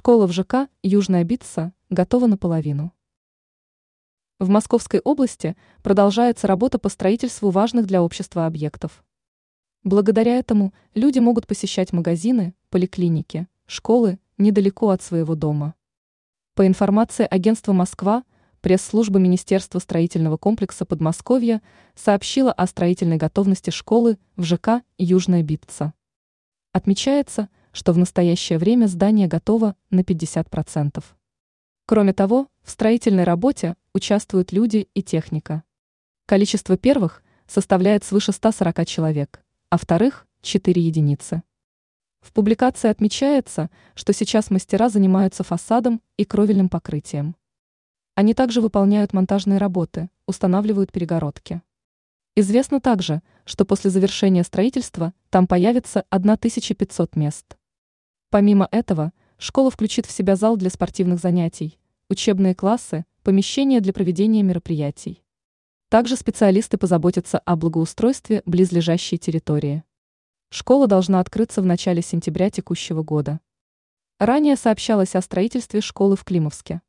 Школа в ЖК «Южная Битца» готова наполовину. В Московской области продолжается работа по строительству важных для общества объектов. Благодаря этому люди могут посещать магазины, поликлиники, школы недалеко от своего дома. По информации агентства «Москва», пресс-служба Министерства строительного комплекса Подмосковья сообщила о строительной готовности школы в ЖК «Южная Битца». Отмечается, что в настоящее время здание готово на 50%. Кроме того, в строительной работе участвуют люди и техника. Количество первых составляет свыше 140 человек, а вторых – 4 единицы. В публикации отмечается, что сейчас мастера занимаются фасадом и кровельным покрытием. Они также выполняют монтажные работы, устанавливают перегородки. Известно также, что после завершения строительства там появится 1500 мест. Помимо этого, школа включит в себя зал для спортивных занятий, учебные классы, помещения для проведения мероприятий. Также специалисты позаботятся о благоустройстве близлежащей территории. Школа должна открыться в начале сентября текущего года. Ранее сообщалось о строительстве школы в Климовске.